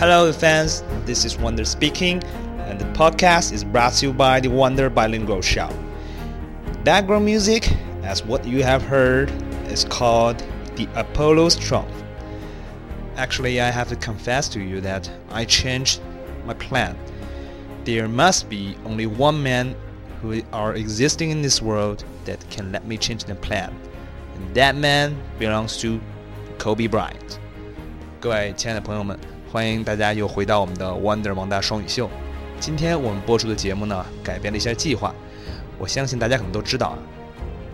Hello, fans. This is Wonder speaking, and the podcast is brought to you by the Wonder Bilingual Show. Background music, as what you have heard, is called the Apollo's Trump. Actually, I have to confess to you that I changed my plan. There must be only one man who are existing in this world that can let me change the plan, and that man belongs to Kobe Bryant. 各位亲爱的朋友们， 欢迎大家又回到我们的 Wonder 王大双语秀。今天我们播出的节目呢，改变了一下计划。我相信大家可能都知道啊，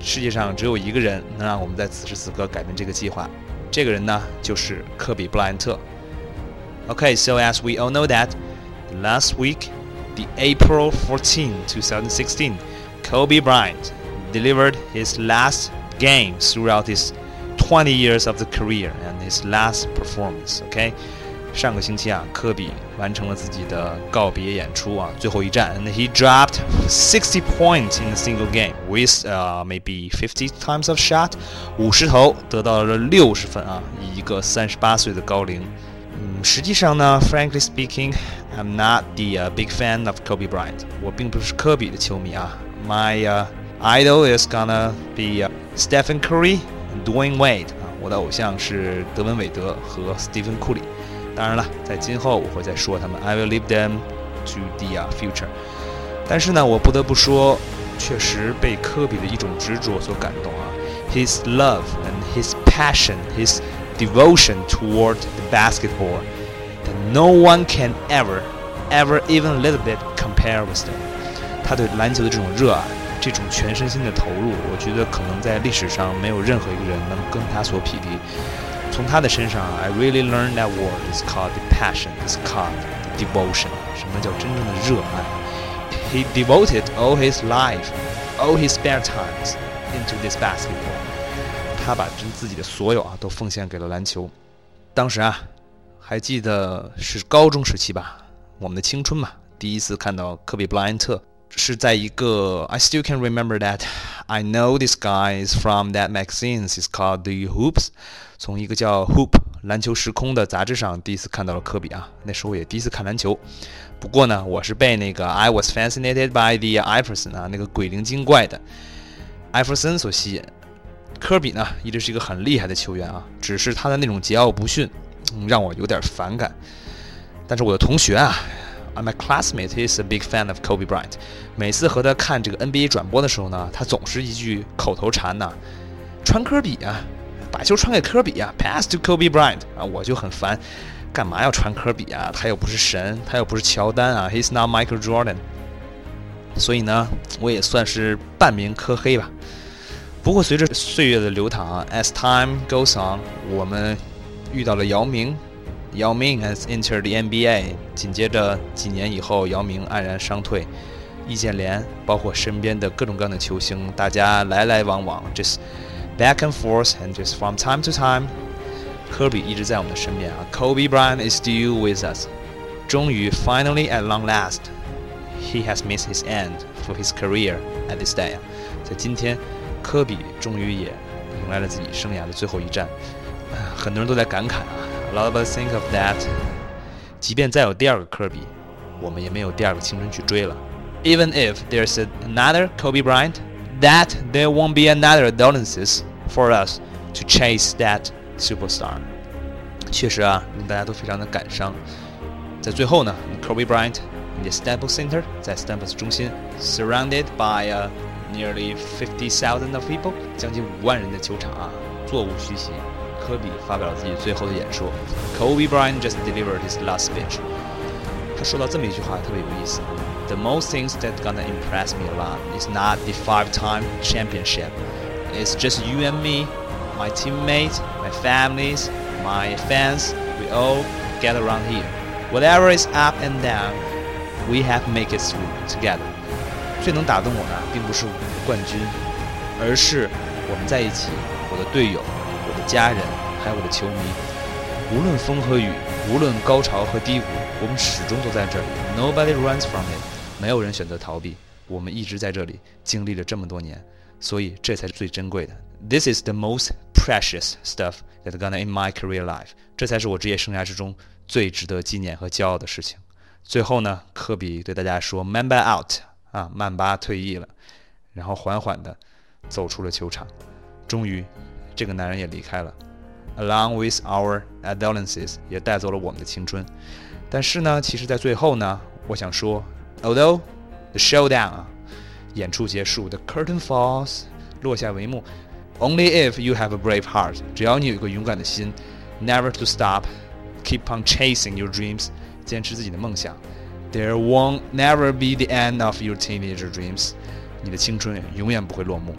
世界上只有一个人能让我们在此时此刻改变这个计划。这个人呢，就是科比布莱恩特。Okay, so as we all know that last week, the April 14, 2016, Kobe Bryant delivered his last game throughout his 20 years of the career and his last performance. Okay. 上个星期啊，科比完成了自己的告别演出啊，最后一战。And he dropped 60 points in a single game with uh maybe 50 times of shot，五十投得到了六十分啊，以一个三十八岁的高龄。嗯，实际上呢，frankly speaking，I'm not the、uh, big fan of Kobe Bryant。我并不是科比的球迷啊。My、uh, idol is gonna be、uh, Stephen Curry and Dwyane Wade。啊，我的偶像是德文韦德和 Stephen 当然了，在今后我会再说他们，I will leave them to the future。但是呢，我不得不说，确实被科比的一种执着所感动啊。His love and his passion, his devotion toward the basketball that no one can ever, ever even a little bit compare with them。他对篮球的这种热爱，这种全身心的投入，我觉得可能在历史上没有任何一个人能跟他所匹敌。 从他的身上，I really learned that word is called the passion, it's called devotion。什么叫真正的热爱？He devoted all his life, all his spare times into this basketball。他把真自己的所有啊都奉献给了篮球。当时啊，还记得是高中时期吧，我们的青春嘛，第一次看到科比布莱恩特是在一个，I still can remember that I know this guy is from that magazine. It's called The Hoops. 从一个叫《Hoop 篮球时空》的杂志上第一次看到了科比啊，那时候也第一次看篮球。不过呢，我是被那个 I was fascinated by the Iverson 啊，那个鬼灵精怪的艾弗森所吸引。科比呢，一直是一个很厉害的球员啊，只是他的那种桀骜不驯，让我有点反感。但是我的同学啊，my classmate is a big fan of Kobe Bryant。每次和他看这个 NBA 转播的时候呢，他总是一句口头禅呐，穿科比啊。把球传给科比啊，pass to Kobe Bryant 啊，我就很烦，干嘛要传科比啊？他又不是神，他又不是乔丹啊，He's not Michael Jordan。所以呢，我也算是半名科黑吧。不过随着岁月的流淌啊，as time goes on，我们遇到了姚明，姚明 has entered the NBA。紧接着几年以后，姚明黯然伤退，易建联，包括身边的各种各样的球星，大家来来往往，just。back and forth and just from time to time，科比一直在我们的身边啊。Kobe Bryant is still with us。终于，finally at long last，he has missed his end for his career at this day。在今天，科比终于也迎来了自己生涯的最后一战。很多人都在感慨啊，a lot of us think of that。即便再有第二个科比，我们也没有第二个青春去追了。Even if there's another Kobe Bryant that there won't be another adolescence for us to chase that superstar。确实啊，令大家都非常的感伤。在最后呢，Kobe Bryant in the Staples Center，在 Staples 中心，surrounded by uh, nearly fifty thousand of people，将近五万人的球场啊，座无虚席。科比发表了自己最后的演说。Kobe Bryant just delivered his last speech。 他说到这么一句话，特别有意思。the most things that gonna impress me a lot is not the five-time championship. It's just you and me, my teammates, my families, my fans. We all get around here. Whatever is up and down, we have make it through together. 最能打动我的，并不是我们的冠军，而是我们在一起，我的队友，我的家人，还有我的球迷。 无论风和雨，无论高潮和低谷，我们始终都在这里。Nobody runs from it. 没有人选择逃避，我们一直在这里经历了这么多年，所以这才是最珍贵的。This is the most precious stuff that gonna in my career life。这才是我职业生涯之中最值得纪念和骄傲的事情。最后呢，科比对大家说：“Mamba out 啊，曼巴退役了。”然后缓缓地走出了球场。终于，这个男人也离开了 ，along with our adolescence，也带走了我们的青春。但是呢，其实，在最后呢，我想说，although the showdown 啊，演出结束，the curtain falls，落下帷幕，only if you have a brave heart，只要你有一个勇敢的心，never to stop，keep on chasing your dreams。坚持自己的梦想。There won't never be the end of your teenager dreams。你的青春永远不会落幕。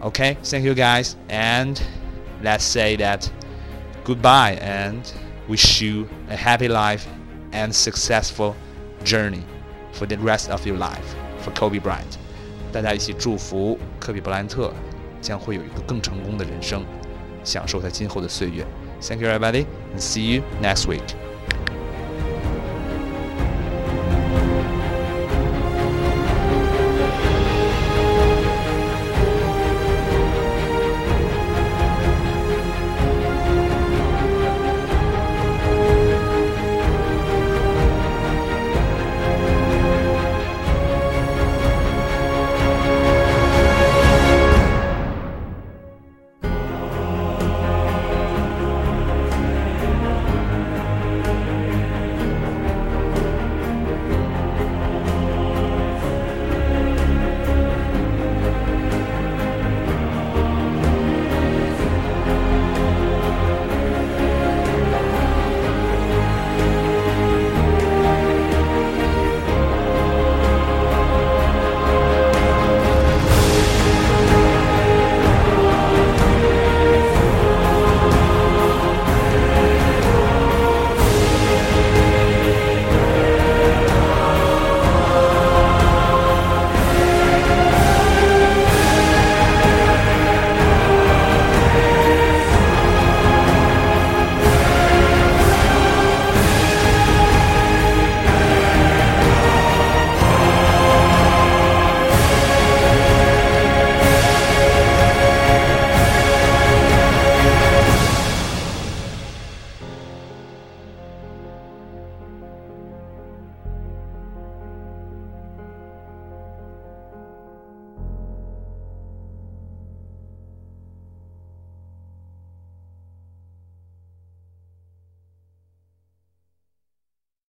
Okay, thank you guys, and let's say that goodbye and wish you a happy life and successful journey for the rest of your life. For Kobe Bryant，大家一起祝福科比布莱恩特将会有一个更成功的人生，享受他今后的岁月。Thank you, everybody, and see you next week.